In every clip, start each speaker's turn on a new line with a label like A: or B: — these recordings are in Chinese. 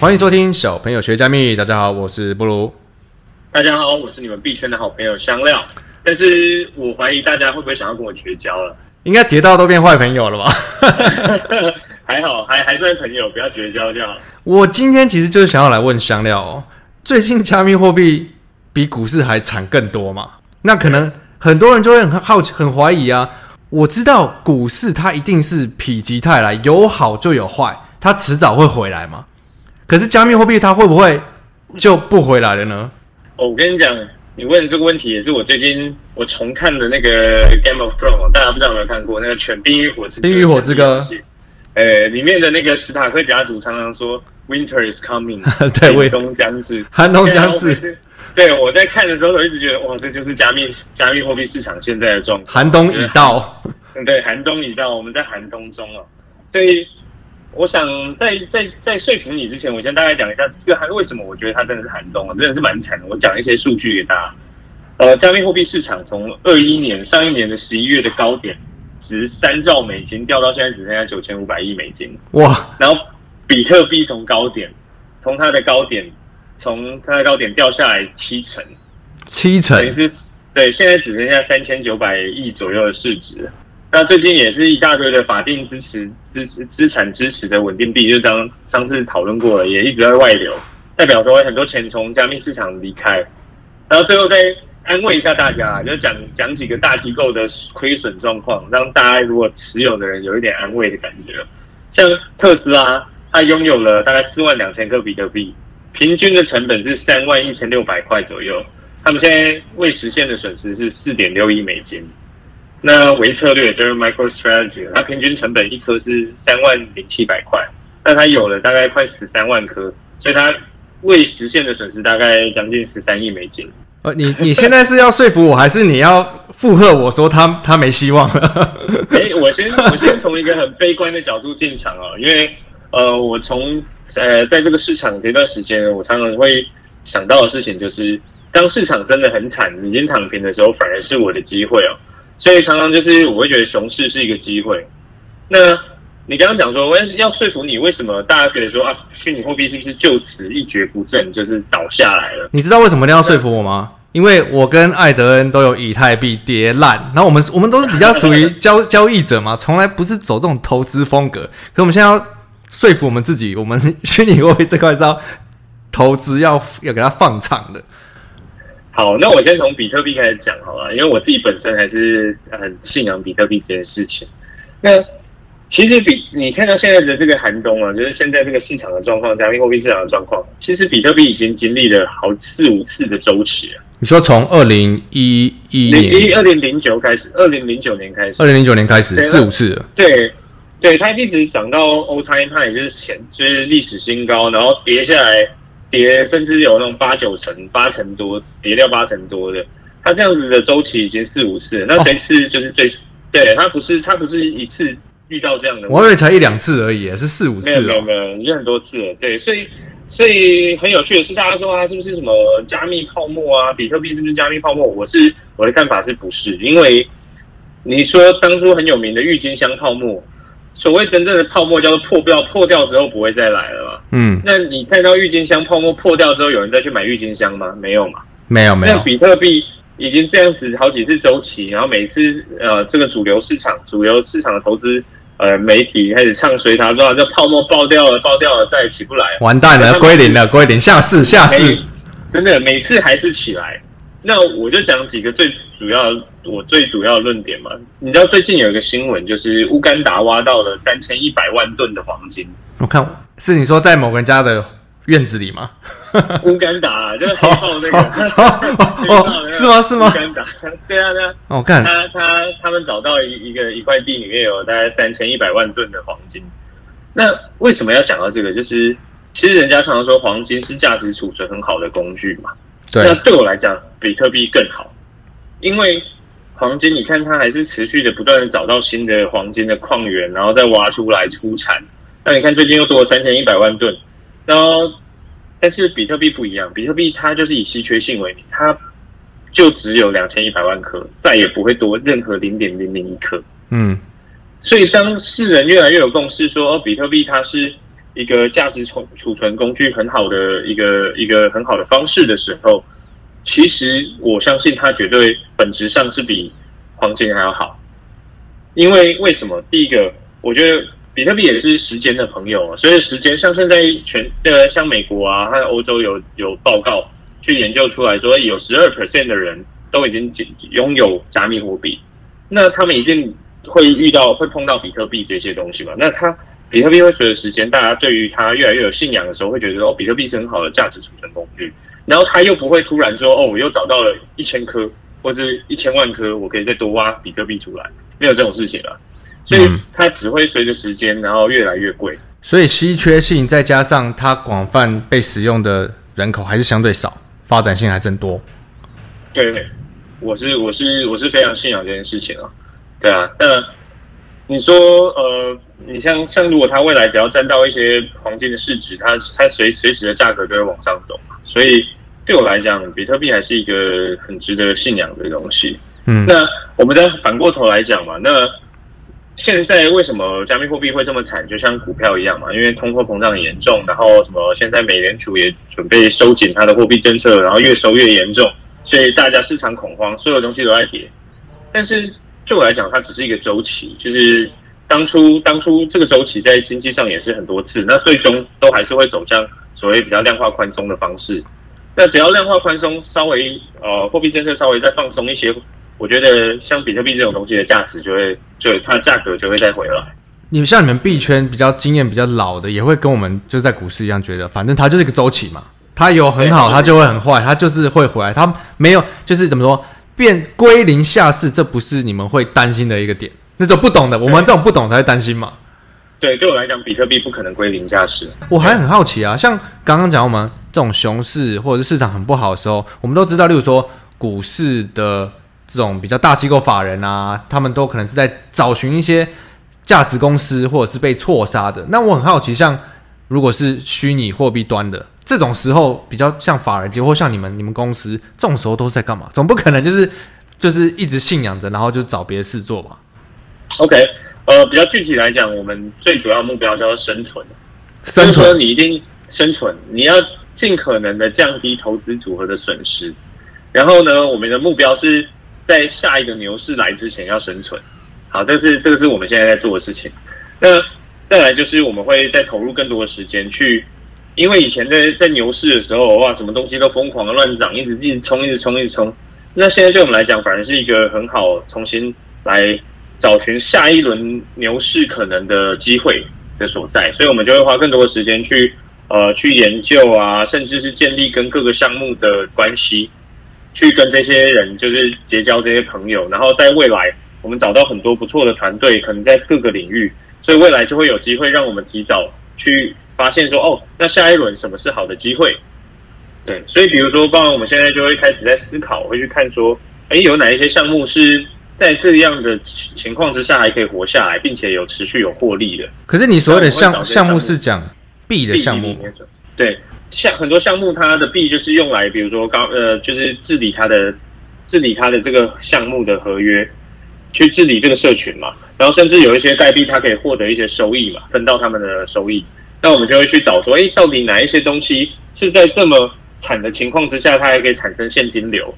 A: 欢迎收听小朋友学加密。大家好，我是布鲁。
B: 大家好，我是你们币圈的好朋友香料。但是我怀疑大家会不会想要跟我绝交了？
A: 应该跌到都变坏朋友了吧？
B: 还好，还还算朋友，不要绝交就好。
A: 我今天其实就是想要来问香料哦，最近加密货币比股市还惨更多嘛？那可能很多人就会很好奇、很怀疑啊。我知道股市它一定是否极泰来，有好就有坏，它迟早会回来嘛。可是加密货币它会不会就不回来了呢？
B: 哦，我跟你讲，你问的这个问题也是我最近我重看的那个《Game of Thrones》，大家不知道有没有看过那个《全冰与火之冰与火之歌》？呃，里面的那个史塔克家族常常说 “Winter is coming”，
A: 对，
B: 寒冬将至，
A: 寒冬将至。
B: 对，我在看的时候，我一直觉得哇，这就是加密加密货币市场现在的状况。
A: 寒冬已到，
B: 对，寒冬已到，我们在寒冬中了，所以。我想在在在说服你之前，我先大概讲一下这个寒为什么我觉得它真的是寒冬啊，真的是蛮惨的。我讲一些数据给大家。呃，加密货币市场从二一年上一年的十一月的高点值三兆美金掉到现在只剩下九千五百亿美金。哇！然后比特币从高点从它的高点从它的高点掉下来七成，
A: 七成，
B: 等于是对，现在只剩下三千九百亿左右的市值。那最近也是一大堆的法定支持支资产支持的稳定币，就刚上次讨论过了，也一直在外流，代表说很多钱从加密市场离开。然后最后再安慰一下大家，就讲讲几个大机构的亏损状况，让大家如果持有的人有一点安慰的感觉。像特斯拉，它拥有了大概四万两千个比特币，平均的成本是三万一千六百块左右，他们现在未实现的损失是四点六亿美金。那微策略就是 MicroStrategy，它平均成本一颗是三万零七百块，那它有了大概快十三万颗，所以它未实现的损失大概将近十三亿美金。
A: 呃，你你现在是要说服我，还是你要附和我说他他没希望了？
B: 哎、欸，我先我先从一个很悲观的角度进场哦，因为呃，我从呃在这个市场这段时间，我常常会想到的事情就是，当市场真的很惨，已经躺平的时候，反而是我的机会哦。所以常常就是我会觉得熊市是一个机会。那你刚刚讲说，我要说服你，为什么大家觉得说啊，虚拟货币是不是就此一蹶不振，就是倒下来了？
A: 你知道为什么一定要说服我吗？因为我跟艾德恩都有以太币跌烂，然后我们我们都是比较属于交 交易者嘛，从来不是走这种投资风格。可我们现在要说服我们自己，我们 虚拟货币这块是要投资，要要给它放长的。
B: 好，那我先从比特币开始讲好了，因为我自己本身还是很信仰比特币这件事情。那其实比你看到现在的这个寒冬啊，就是现在这个市场的状况，加密货币市场的状况，其实比特币已经经历了好四五次的周期了。
A: 你说从二零一一年，
B: 二零零九开始，二零零九年开始，
A: 二零零九年开始四五次了。
B: 对，对，它一直涨到 all time high，就是前就是历史新高，然后跌下来。跌甚至有那种八九成、八成多跌掉八成多的，它这样子的周期已经四五次了。那这次就是最、哦、对，它不是它不是一次遇到这样的，
A: 我以为才一两次而已，是四五次，
B: 没有没有，已经很多次了。对，所以所以很有趣的是，大家说它是不是什么加密泡沫啊？比特币是不是加密泡沫？我是我的看法是不是？因为你说当初很有名的郁金香泡沫。所谓真正的泡沫叫做破掉，破掉之后不会再来了嘛？嗯，那你看到郁金香泡沫破掉之后，有人再去买郁金香吗？没有嘛？
A: 没有没有。那
B: 比特币已经这样子好几次周期，然后每次呃这个主流市场、主流市场的投资呃媒体开始唱衰它，说这泡沫爆掉了，爆掉了再也起不来，
A: 完蛋了，归零了，归零，下市下市，
B: 真的每次还是起来。那我就讲几个最主要，我最主要的论点嘛。你知道最近有一个新闻，就是乌干达挖到了三千一百万吨的黄金。
A: 我看是你说在某个人家的院子里吗？
B: 乌干达就是黑豹那个，
A: 哦，是吗？是吗？
B: 乌干达，对啊，对啊。
A: 哦，看
B: 他他他们找到一一个一块地里面有大概三千一百万吨的黄金。那为什么要讲到这个？就是其实人家常常说黄金是价值储存很好的工具嘛。
A: 对。
B: 那对我来讲，比特币更好，因为黄金，你看它还是持续的不断的找到新的黄金的矿源，然后再挖出来出产。那你看最近又多了三千一百万吨。然后，但是比特币不一样，比特币它就是以稀缺性为名，它就只有两千一百万颗，再也不会多任何零点零零一颗。
A: 嗯，
B: 所以当世人越来越有共识说，哦，比特币它是一个价值储储存工具很好的一个一个很好的方式的时候，其实我相信它绝对本质上是比黄金还要好。因为为什么？第一个，我觉得。比特币也是时间的朋友，所以时间像现在全呃，像美国啊，还有欧洲有有报告去研究出来说，有十二 percent 的人都已经拥有加密货币，那他们一定会遇到会碰到比特币这些东西嘛？那他比特币会随着时间，大家对于它越来越有信仰的时候，会觉得哦，比特币是很好的价值储存工具，然后他又不会突然说哦，我又找到了一千颗或者一千万颗，我可以再多挖比特币出来，没有这种事情了。所以它只会随着时间，然后越来越贵。
A: 所以稀缺性再加上它广泛被使用的人口还是相对少，发展性还真多。
B: 对，我是我是我是非常信仰这件事情啊。对啊，那你说呃，你像像如果它未来只要占到一些黄金的市值，它它随随时的价格都会往上走。所以对我来讲，比特币还是一个很值得信仰的东西。嗯，那我们再反过头来讲嘛，那。现在为什么加密货币会这么惨？就像股票一样嘛，因为通货膨胀很严重，然后什么现在美联储也准备收紧它的货币政策，然后越收越严重，所以大家市场恐慌，所有东西都在跌。但是对我来讲，它只是一个周期，就是当初当初这个周期在经济上也是很多次，那最终都还是会走向所谓比较量化宽松的方式。那只要量化宽松稍微呃货币政策稍微再放松一些。我觉得像比特币这种东西的价值就会，就它的价格就会再回来。
A: 你们像你们币圈比较经验比较老的，也会跟我们就在股市一样，觉得反正它就是一个周期嘛，它有很好，它就会很坏，它就是会回来，它没有就是怎么说变归零下市，这不是你们会担心的一个点。那种不懂的，我们这种不懂才会担心嘛。
B: 对，对我来讲，比特币不可能归零下市。
A: 我还很好奇啊，像刚刚讲我们这种熊市或者是市场很不好的时候，我们都知道，例如说股市的。这种比较大机构法人啊，他们都可能是在找寻一些价值公司，或者是被错杀的。那我很好奇，像如果是虚拟货币端的这种时候，比较像法人机构或像你们你们公司这种时候都是在干嘛？总不可能就是 就是一直信仰着，然后就找别的事做吧
B: ？OK，呃，比较具体来讲，我们最主要目标叫做生存。
A: 生存，
B: 你一定生存，你要尽可能的降低投资组合的损失。然后呢，我们的目标是。在下一个牛市来之前要生存，好，这是这个是我们现在在做的事情。那再来就是我们会再投入更多的时间去，因为以前在在牛市的时候，哇，什么东西都疯狂的乱涨，一直一直冲，一直冲，一直冲。那现在对我们来讲，反而是一个很好重新来找寻下一轮牛市可能的机会的所在，所以我们就会花更多的时间去呃去研究啊，甚至是建立跟各个项目的关系。去跟这些人就是结交这些朋友，然后在未来我们找到很多不错的团队，可能在各个领域，所以未来就会有机会让我们提早去发现说，哦，那下一轮什么是好的机会？对，所以比如说，当然我们现在就会开始在思考，会去看说，哎，有哪一些项目是在这样的情况之下还可以活下来，并且有持续有获利的。
A: 可是你所谓的项项目是讲币的项目，
B: 对。像很多项目，它的币就是用来，比如说刚呃，就是治理它的治理它的这个项目的合约，去治理这个社群嘛。然后甚至有一些代币，它可以获得一些收益嘛，分到他们的收益。那我们就会去找说，哎，到底哪一些东西是在这么惨的情况之下，它还可以产生现金流？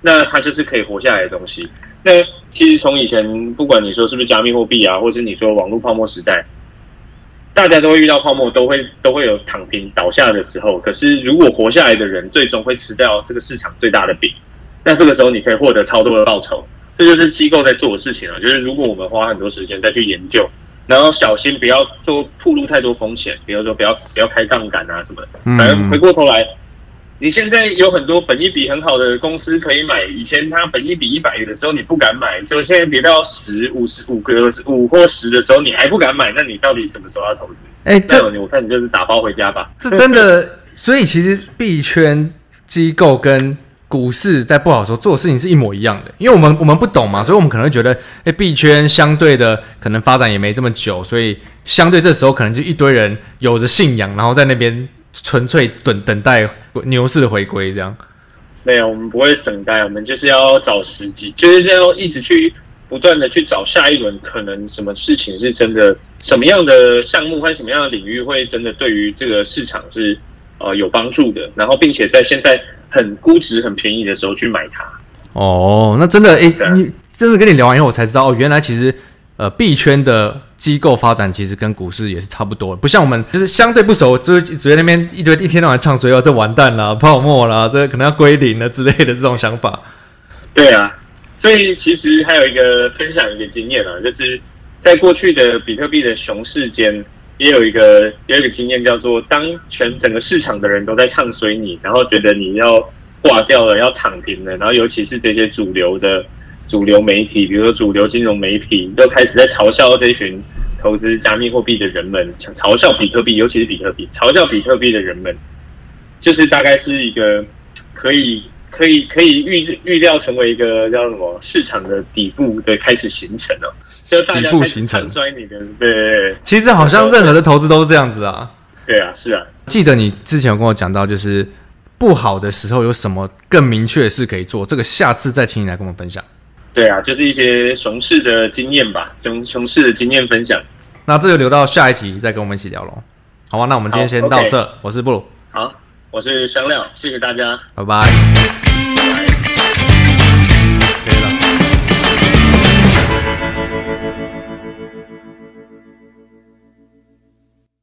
B: 那它就是可以活下来的东西。那其实从以前，不管你说是不是加密货币啊，或是你说网络泡沫时代。大家都会遇到泡沫，都会都会有躺平倒下的时候。可是，如果活下来的人最终会吃掉这个市场最大的饼，那这个时候你可以获得超多的报酬。这就是机构在做的事情啊。就是如果我们花很多时间再去研究，然后小心不要做暴露太多风险，比如说不要不要开杠杆啊什么的。反正回过头来，你现在有很多本一比很好的公司可以买，以前它本一比一百的时候你不敢买，就现在跌到十五十五个五或十的时候你还不敢买，那你到底什么时候要投资？
A: 哎、欸，这
B: 我看你就是打包回家吧。
A: 这真的，所以其实币圈机构跟股市在不好的时候做的事情是一模一样的，因为我们我们不懂嘛，所以我们可能会觉得，哎，币圈相对的可能发展也没这么久，所以相对这时候可能就一堆人有着信仰，然后在那边纯粹等等待牛市的回归，这样。
B: 没有，我们不会等待，我们就是要找时机，就是要一直去不断的去找下一轮可能什么事情是真的。什么样的项目或什么样的领域会真的对于这个市场是呃有帮助的？然后并且在现在很估值很便宜的时候去买它。
A: 哦，那真的哎，你真的跟你聊完以后，我才知道哦，原来其实呃币圈的机构发展其实跟股市也是差不多，不像我们就是相对不熟，就是只在那边一堆一天到晚唱衰哦，这完蛋了，泡沫了，这可能要归零了之类的这种想法。
B: 对啊，所以其实还有一个分享一个经验啊，就是。在过去的比特币的熊市间，也有一个也有一个经验，叫做当全整个市场的人都在唱衰你，然后觉得你要挂掉了，要躺平了，然后尤其是这些主流的主流媒体，比如说主流金融媒体，都开始在嘲笑这群投资加密货币的人们，嘲笑比特币，尤其是比特币，嘲笑比特币的人们，就是大概是一个可以。可以可以预预料成为一个叫什么市场的底部的开始形成了，就大家
A: 底部形成
B: 衰你的，对。
A: 其实好像任何的投资都是这样子啊。
B: 对啊，是啊。
A: 记得你之前有跟我讲到，就是不好的时候有什么更明确的事可以做，这个下次再请你来跟我们分享。
B: 对啊，就是一些熊市的经验吧，熊熊市的经验分享。
A: 那这就留到下一集再跟我们一起聊喽。好吧，那我们今天先到这。Okay. 我是布鲁，
B: 好，我是香料，谢谢大家，
A: 拜拜。